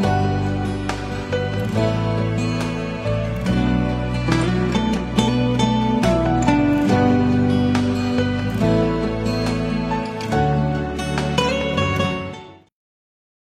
了。